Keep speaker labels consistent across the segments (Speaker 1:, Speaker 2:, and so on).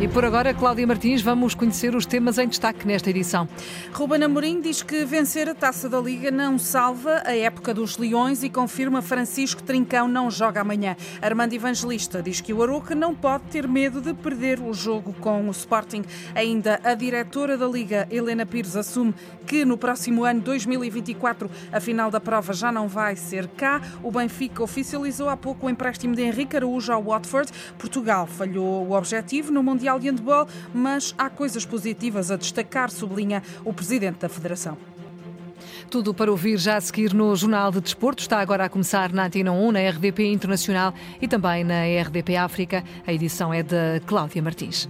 Speaker 1: E por agora, Cláudia Martins, vamos conhecer os temas em destaque nesta edição.
Speaker 2: Ruben Amorim diz que vencer a Taça da Liga não salva a época dos Leões e confirma Francisco Trincão não joga amanhã. Armando Evangelista diz que o Aroca não pode ter medo de perder o jogo com o Sporting. Ainda a diretora da Liga, Helena Pires, assume que no próximo ano, 2024, a final da prova já não vai ser cá. O Benfica oficializou há pouco o empréstimo de Henrique Araújo ao Watford. Portugal falhou o objetivo no Mundial Mundial de Handball, mas há coisas positivas a destacar, sublinha o presidente da Federação.
Speaker 1: Tudo para ouvir já a seguir no Jornal de Desporto. Está agora a começar na Antena 1, na RDP Internacional e também na RDP África. A edição é de Cláudia Martins.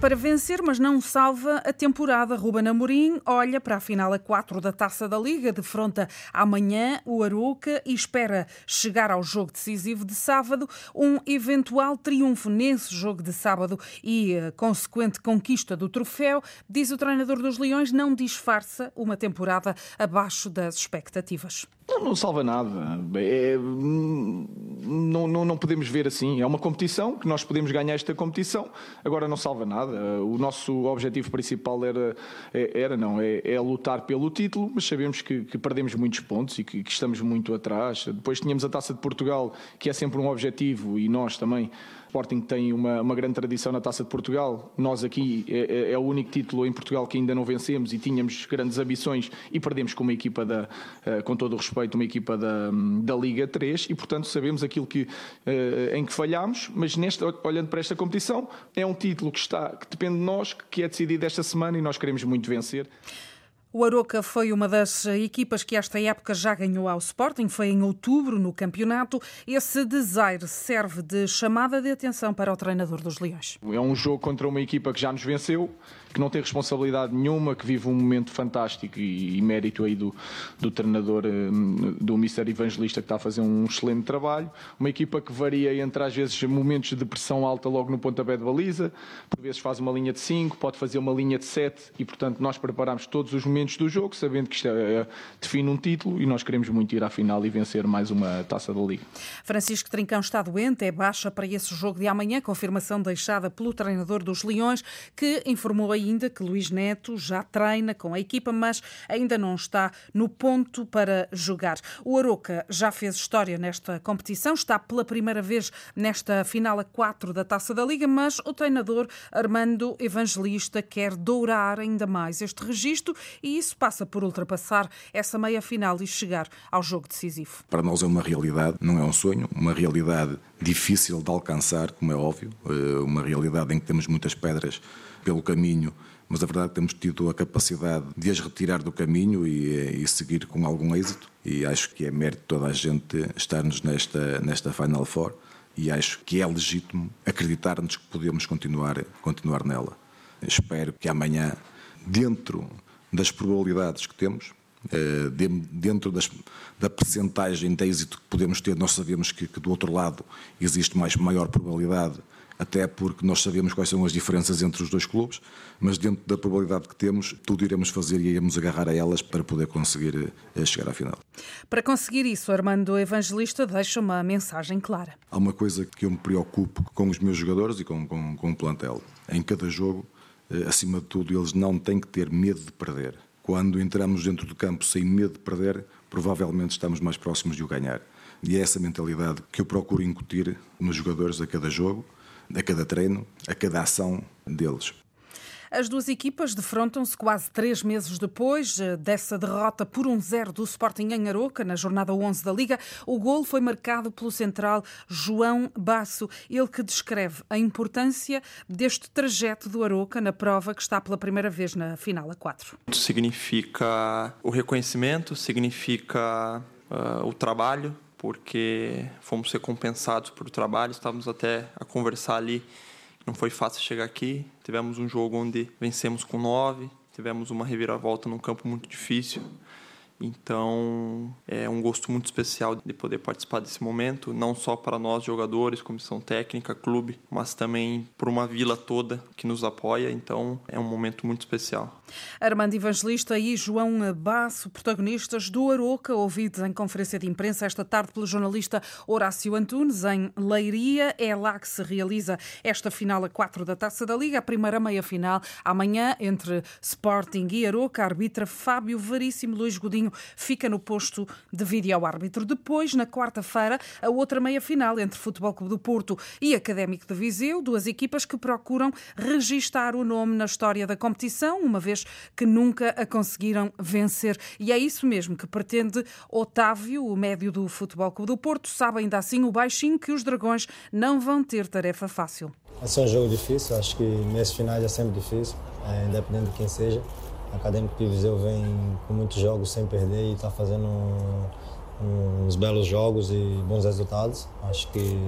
Speaker 2: Para vencer, mas não salva a temporada. Ruben Amorim olha para a final a 4 da Taça da Liga, defronta amanhã o Aruca e espera chegar ao jogo decisivo de sábado. Um eventual triunfo nesse jogo de sábado e a consequente conquista do troféu, diz o treinador dos Leões, não disfarça uma temporada abaixo das expectativas.
Speaker 3: Não, não salva nada. É, não, não, não podemos ver assim. É uma competição que nós podemos ganhar esta competição, agora não salva nada. O nosso objetivo principal era, é, era não, é, é lutar pelo título, mas sabemos que, que perdemos muitos pontos e que, que, estamos muito atrás. Depois tínhamos a Taça de Portugal, que é sempre um objetivo, e nós também Sporting tem uma, uma grande tradição na Taça de Portugal. Nós aqui é, é, é, o único título em Portugal que ainda não vencemos e tínhamos grandes ambições e perdemos com uma equipa da, uh, com todo o respeito, uma equipa da, da Liga 3 e portanto sabemos aquilo que, uh, em que falhámos, mas neste, olhando para esta competição, é um título que está, que depende de nós, que é decidido esta semana e nós queremos muito vencer.
Speaker 2: O Aroca foi uma das equipas que esta época já ganhou ao Sporting, foi em outubro no campeonato. Esse desaire serve de chamada de atenção para o treinador dos Leões.
Speaker 3: É um jogo contra uma equipa que já nos venceu, que não tem responsabilidade nenhuma, que vive um momento fantástico e, e mérito aí do, do treinador, eh, do Mister Evangelista, que está a fazer um excelente trabalho. Uma equipa que varia entre, às vezes, momentos de pressão alta logo no pontapé de baliza, por vezes faz uma linha de 5, pode fazer uma linha de 7 e, portanto, nós preparamos todos os momentos do jogo, sabendo que isto é, é, define um título e nós queremos muito ir à final e vencer mais uma taça da Liga.
Speaker 2: Francisco Trincão está doente, é baixa para esse jogo de amanhã, confirmação deixada pelo treinador dos Leões, que informou ainda que Luís Neto já treina com a equipa, mas ainda não está no ponto para jogar. O Aroca já fez história nesta competição, está pela primeira vez nesta final a 4 da Taça da Liga, mas o treinador Armando Evangelista quer dourar ainda mais este registro e isso passa por ultrapassar essa meia final e chegar ao jogo decisivo.
Speaker 4: Para nós é uma realidade, não é um sonho, uma realidade difícil de alcançar, como é óbvio, eh, uma realidade em que temos muitas pedras pelo caminho mas a verdade é que temos tido a capacidade de as retirar do caminho e, eh, e, seguir com algum êxito. E acho que é mérito de toda a gente estarmos nesta, nesta Final Four e acho que é legítimo acreditar-nos que podemos continuar, continuar nela. Espero que amanhã, dentro das probabilidades que temos, eh, dentro das, da percentagem de êxito que podemos ter, nós sabemos que, que, do outro lado existe mais maior probabilidade, até porque nós sabemos quais são as diferenças entre os dois clubes, mas dentro da probabilidade que temos, tudo iremos fazer e iremos agarrar a elas para poder conseguir eh, chegar à final.
Speaker 2: Para conseguir isso, Armando Evangelista deixa uma mensagem clara.
Speaker 4: Há uma coisa que eu me preocupo com os meus jogadores e com, com, com o plantel. Em cada jogo, acima de tudo, eles não têm que ter medo de perder. Quando entramos dentro do campo sem medo de perder, provavelmente estamos mais próximos de o ganhar. E é essa mentalidade que eu procuro incutir nos jogadores a cada jogo, a cada treino, a cada ação deles.
Speaker 2: As duas equipas defrontam-se quase três meses depois eh, dessa derrota por um zero do Sporting em Aroca, na jornada 11 da Liga. O gol foi marcado pelo central João Basso, ele que descreve a importância deste trajeto do Aroca na prova que está pela primeira vez na final a 4.
Speaker 5: Significa o reconhecimento, significa uh, o trabalho, porque fomos recompensados por trabalho, estávamos até a conversar ali não foi fácil chegar aqui. Tivemos um jogo onde vencemos com nove, tivemos uma reviravolta num campo muito difícil. Então é um gosto muito especial de poder participar desse momento, não só para nós jogadores, comissão técnica, clube, mas também por uma vila toda que nos apoia. Então é um momento muito especial.
Speaker 2: Armando Evangelista e João Basso, protagonistas do Aroca, ouvidos em conferência de imprensa esta tarde pelo jornalista Horácio Antunes, em Leiria. É lá que se realiza esta final a 4 da Taça da Liga, a primeira meia-final amanhã entre Sporting e Aroca. arbitra Fábio Veríssimo Luís Godinho fica no posto de vídeo-árbitro. Depois, na quarta-feira, a outra meia-final entre Futebol Clube do Porto e Académico de Viseu, duas equipas que procuram registar o nome na história da competição, uma vez que nunca a conseguiram vencer. E é isso mesmo que pretende Otávio, o médio do Futebol Clube do Porto. Sabe ainda assim o baixinho que os Dragões não vão ter tarefa fácil.
Speaker 6: Vai ser um jogo difícil, acho que nesses finais é sempre difícil, é, independente de quem seja. A Académico de Viseu vem com muitos jogos sem perder e está fazendo uns belos jogos e bons resultados. Acho que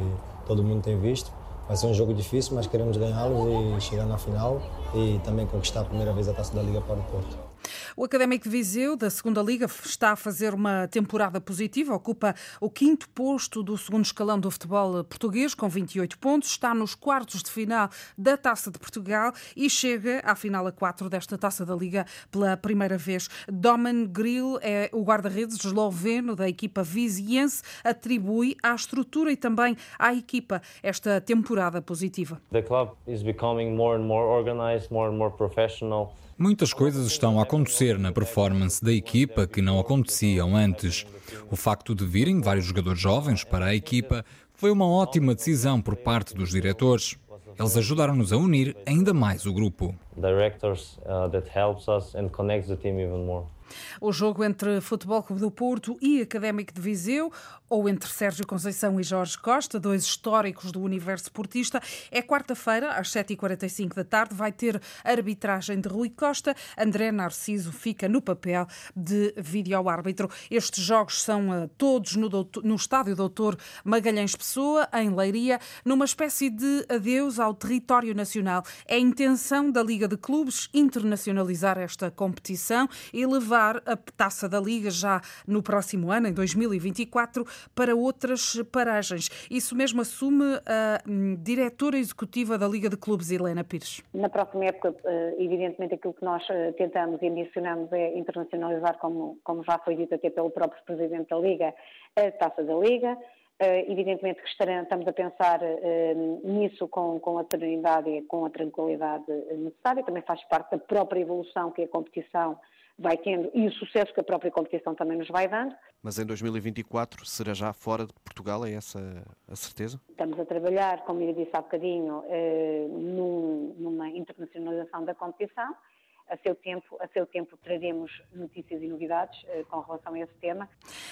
Speaker 6: todo mundo tem visto. Vai ser um jogo difícil, mas queremos ganhá-los e chegar na final e também conquistar a primeira vez a Taça da Liga para o Porto.
Speaker 2: O Académico Viseu, da segunda Liga, está a fazer uma temporada positiva, ocupa o quinto posto do segundo escalão do futebol português, com 28 pontos, está nos quartos de final da Taça de Portugal e chega à final a 4 desta Taça da Liga pela primeira vez. Domen Grill é o guarda-redes esloveno da equipa viziense, atribui à estrutura e também à equipa esta temporada positiva.
Speaker 7: The club is becoming more and more organized, more and more professional.
Speaker 8: Muitas coisas estão a acontecer na performance da equipa que não aconteciam antes. O facto de virem vários jogadores jovens para a equipa foi uma ótima decisão por parte dos diretores. Eles ajudaram-nos a unir ainda mais o grupo.
Speaker 7: Directors uh, that helps us and connects the team even more.
Speaker 2: O jogo entre Futebol Clube do Porto e Académico de Viseu, ou entre Sérgio Conceição e Jorge Costa, dois históricos do universo portista, é quarta-feira, às 7h45 da tarde. Vai ter arbitragem de Rui Costa. André Narciso fica no papel de vídeo-árbitro. Estes jogos são uh, todos no, doutor, no estádio Doutor Magalhães Pessoa, em Leiria, numa espécie de adeus ao território nacional. É a intenção da Liga de Clubes internacionalizar esta competição e levar a taça da Liga já no próximo ano, em 2024, para outras paragens. Isso mesmo assume a hum, diretora executiva da Liga de Clubes, Helena Pires.
Speaker 9: Na próxima época, eh, evidentemente, aquilo que nós eh, tentamos e ambicionamos é internacionalizar, como, como já foi dito até pelo próprio Presidente da Liga, a taça da Liga. Uh, evidentemente que estaremos, estamos a pensar uh, nisso com, com a serenidade e com a tranquilidade necessária. Também faz parte da própria evolução que a competição vai tendo e o sucesso que a própria competição também nos vai dando.
Speaker 10: Mas em 2024 será já fora de Portugal, é essa a certeza?
Speaker 9: Estamos a trabalhar, como eu disse há bocadinho, eh, num, numa internacionalização da competição a seu tempo, a seu tempo traremos notícias e novidades uh, com relação a esse tema.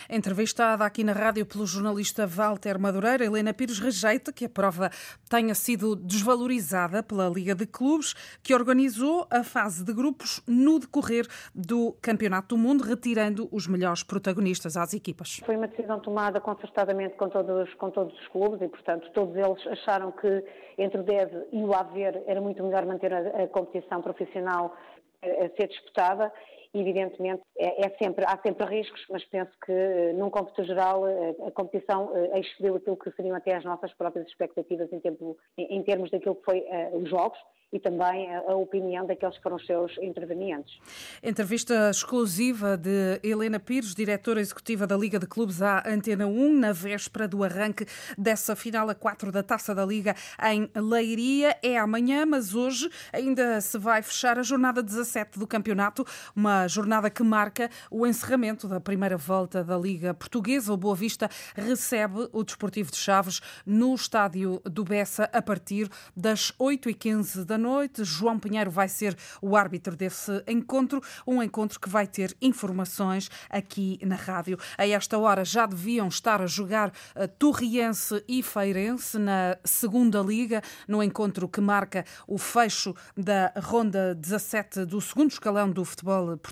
Speaker 2: Entrevistada aqui na rádio pelo jornalista Walter Madureira, Helena Pires rejeita que a prova tenha sido desvalorizada pela Liga de Clubes, que organizou a fase de grupos no decorrer do Campeonato do Mundo, retirando os melhores protagonistas às equipas.
Speaker 9: Foi uma decisão tomada concertadamente com todos, com todos os clubes e, portanto, todos eles acharam que entre o DEV e o AVER era muito melhor manter a, a competição profissional a ser disputada evidentemente é, é, sempre, há sempre riscos, mas penso que eh, num cômputo geral eh, a competição eh, excedeu aquilo que seriam até as nossas próprias expectativas em, tempo, em termos daquilo que foi os jogos e também a, opinião daqueles que foram os seus intervenientes.
Speaker 2: Entrevista exclusiva de Helena Pires, diretora executiva da Liga de Clubes à Antena 1, na véspera do arranque dessa final a 4 da Taça da Liga em Leiria. É amanhã, mas hoje ainda se vai fechar a jornada 17 do campeonato, uma jornada que marca o encerramento da primeira volta da Liga Portuguesa. O Boa Vista recebe o Desportivo de Chaves no estádio do Bessa a partir das 8h15 da noite. João Pinheiro vai ser o árbitro desse encontro, um encontro que vai ter informações aqui na rádio. A esta hora já deviam estar a jogar a Torriense e Feirense na segunda liga, no encontro que marca o fecho da ronda 17 do segundo escalão do futebol português,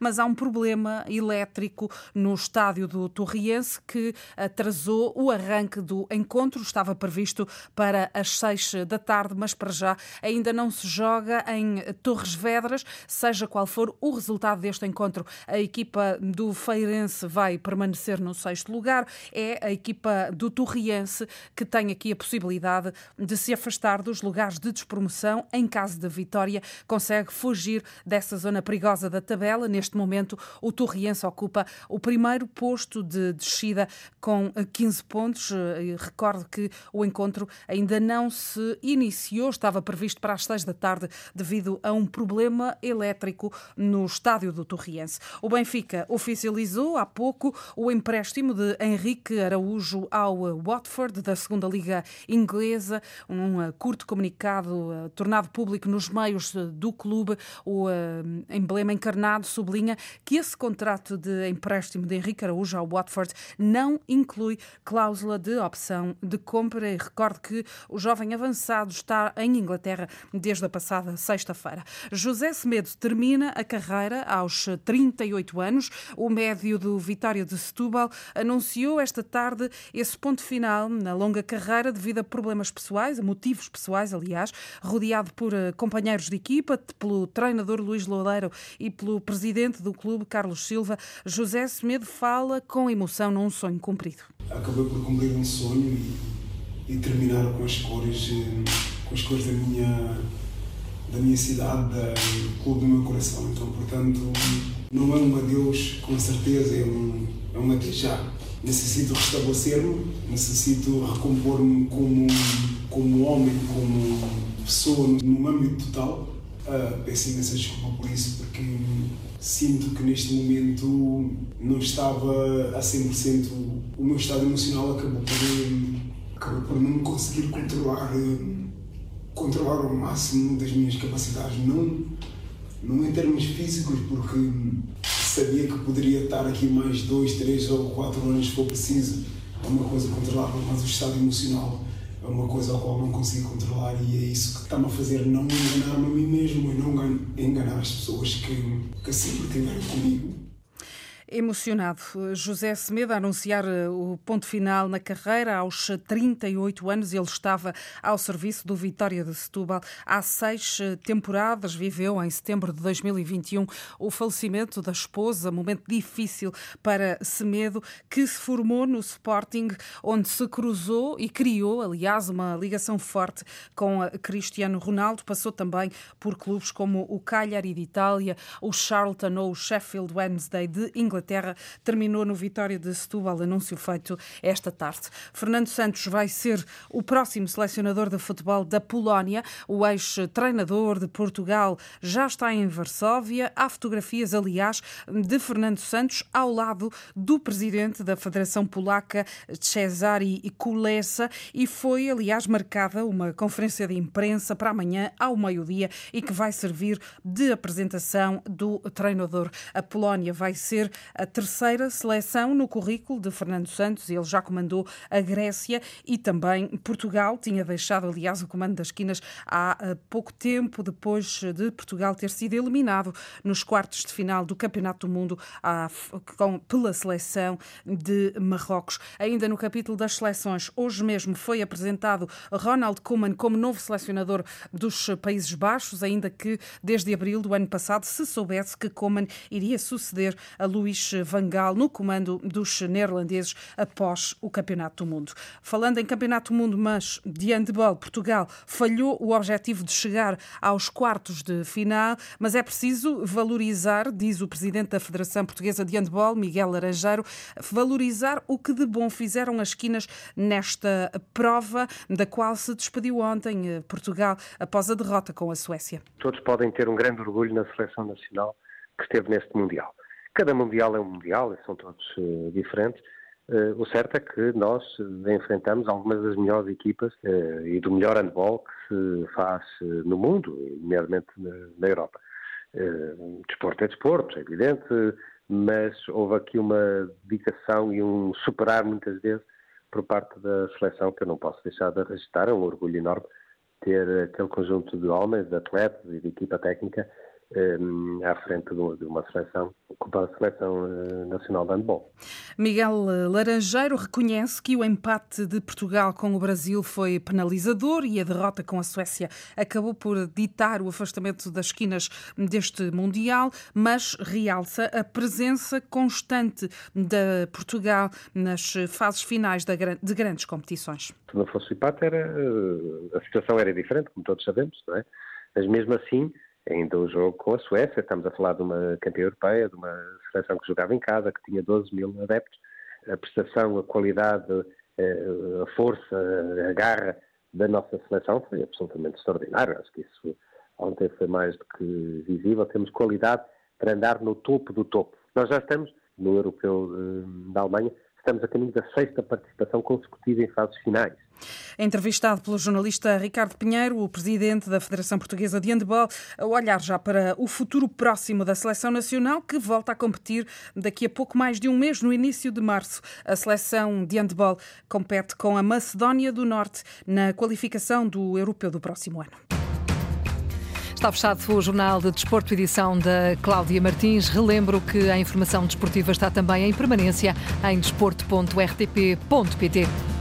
Speaker 2: mas há um problema elétrico no estádio do Torriense que atrasou o arranque do encontro. Estava previsto para as seis da tarde, mas para já ainda não se joga em Torres Vedras, seja qual for o resultado deste encontro. A equipa do Feirense vai permanecer no sexto lugar, é a equipa do Torriense que tem aqui a possibilidade de se afastar dos lugares de despromoção em caso de vitória, consegue fugir dessa zona perigosa da tabela. Neste momento, o Torriense ocupa o primeiro posto de descida com 15 pontos. Recordo que o encontro ainda não se iniciou, estava previsto para as 6 da tarde devido a um problema elétrico no estádio do Torriense. O Benfica oficializou há pouco o empréstimo de Henrique Araújo ao Watford da segunda liga inglesa, um curto comunicado tornado público nos meios do clube, o emblema encarnado sublinha que esse contrato de empréstimo de Henrique Araújo ao Watford não inclui cláusula de opção de compra. E recordo que o jovem avançado está em Inglaterra desde a passada sexta-feira. José Semedo termina a carreira aos 38 anos. O médio do Vitória de Setúbal anunciou esta tarde esse ponto final na longa carreira devido a problemas pessoais, a motivos pessoais, aliás, rodeado por eh, companheiros de equipa, pelo treinador Luís Loureiro e pelo presidente do clube, Carlos Silva. José Semedo fala com emoção num sonho cumprido.
Speaker 11: Acabei por cumprir um sonho e, e terminar com as cores, eh, com as cores da minha da minha cidade, do clube do meu coração. Então, portanto, não é um adeus com certeza, é um, é um já. Necessito restabelecer-me, necessito recompor-me como, como homem, como pessoa no âmbito total. Uh, peço imensa desculpa por isso, porque sinto que neste momento não estava a 100%. O meu estado emocional acabou por, acabou por não conseguir controlar controlar ao máximo das minhas capacidades, não, não em termos físicos, porque sabia que poderia estar aqui mais dois, três ou quatro anos se for preciso. É uma coisa controlável, mas o estado emocional é uma coisa ao qual não consigo controlar e é isso que está-me a fazer não enganar-me a mim mesmo e não enganar as pessoas que, que sempre tiveram comigo
Speaker 2: Emocionado, José Semedo a anunciar eh, o ponto final na carreira aos 38 anos. Ele estava ao serviço do Vitória de Setúbal há seis eh, temporadas. Viveu em setembro de 2021 o falecimento da esposa, momento difícil para Semedo, que se formou no Sporting, onde se cruzou e criou, aliás, uma ligação forte com Cristiano Ronaldo. Passou também por clubes como o Cagliari de Itália, o Charlton ou o Sheffield Wednesday de Inglaterra Inglaterra terminou no Vitória de Setúbal, anúncio feito esta tarde. Fernando Santos vai ser o próximo selecionador de futebol da Polónia. O ex-treinador de Portugal já está em Varsóvia. Há fotografias, aliás, de Fernando Santos ao lado do presidente da Federação Polaca, Cesare Kulesa, e foi, aliás, marcada uma conferência de imprensa para amanhã ao meio-dia e que vai servir de apresentação do treinador. A Polónia vai ser a terceira seleção no currículo de Fernando Santos. Ele já comandou a Grécia e também Portugal. Tinha deixado, aliás, o comando das esquinas há eh, pouco tempo, depois de Portugal ter sido eliminado nos quartos de final do Campeonato do Mundo com, pela seleção de Marrocos. Ainda no capítulo das seleções, hoje mesmo foi apresentado Ronald Koeman como novo selecionador dos Países Baixos, ainda que desde abril do ano passado se soubesse que Koeman iria suceder a Luís Luís Van Gaal no comando dos neerlandeses após o Campeonato do Mundo. Falando em Campeonato do Mundo, mas de handball, Portugal falhou o objetivo de chegar aos quartos de final, mas é preciso valorizar, diz o presidente da Federação Portuguesa de Handball, Miguel Laranjeiro, valorizar o que de bom fizeram as esquinas nesta prova, da qual se despediu ontem eh, Portugal após a derrota com a Suécia.
Speaker 12: Todos podem ter um grande orgulho na seleção nacional que esteve neste Mundial. Cada Mundial é um Mundial, são todos uh, diferentes. Uh, o certo é que nós enfrentamos algumas das melhores equipas uh, e do melhor handball que se faz no mundo, nomeadamente na, na Europa. desporto é desporto, é evidente, mas houve aqui uma dedicação e um superar muitas vezes por parte da seleção que eu não posso deixar de registrar. É um orgulho enorme ter aquele conjunto de homens, de atletas e de equipa técnica à frente de uma seleção, como a seleção eh, nacional de handball.
Speaker 2: Miguel Laranjeiro reconhece que o empate de Portugal com o Brasil foi penalizador e a derrota com a Suécia acabou por ditar o afastamento das esquinas deste Mundial, mas realça a presença constante de Portugal nas fases finais de grandes competições.
Speaker 12: Se não fosse o empate, era, eh, a situação era diferente, como todos sabemos, não é? Mas mesmo assim, ainda o jogo com a Suécia, estamos a falar de uma campeã europeia, de uma seleção que jogava em casa, que tinha 12 mil adeptos, a prestação, a qualidade, eh, a força, a garra da nossa seleção foi absolutamente extraordinário. Acho que isso ontem foi mais do que visível. Temos qualidade para andar no topo do topo. Nós já estamos no Europeu eh, da Alemanha, estamos a caminho da sexta participação consecutiva em fases finais.
Speaker 2: Entrevistado pelo jornalista Ricardo Pinheiro, o presidente da Federação Portuguesa de Handball, a olhar já para o futuro próximo da seleção nacional, que volta a competir daqui a pouco mais de um mês, no início de março. A seleção de handball compete com a Macedónia do Norte na qualificação do europeu do próximo ano.
Speaker 1: Está fechado o Jornal de Desporto, edição da Cláudia Martins. Relembro que a informação desportiva está também em permanência em desporto.rtp.pt.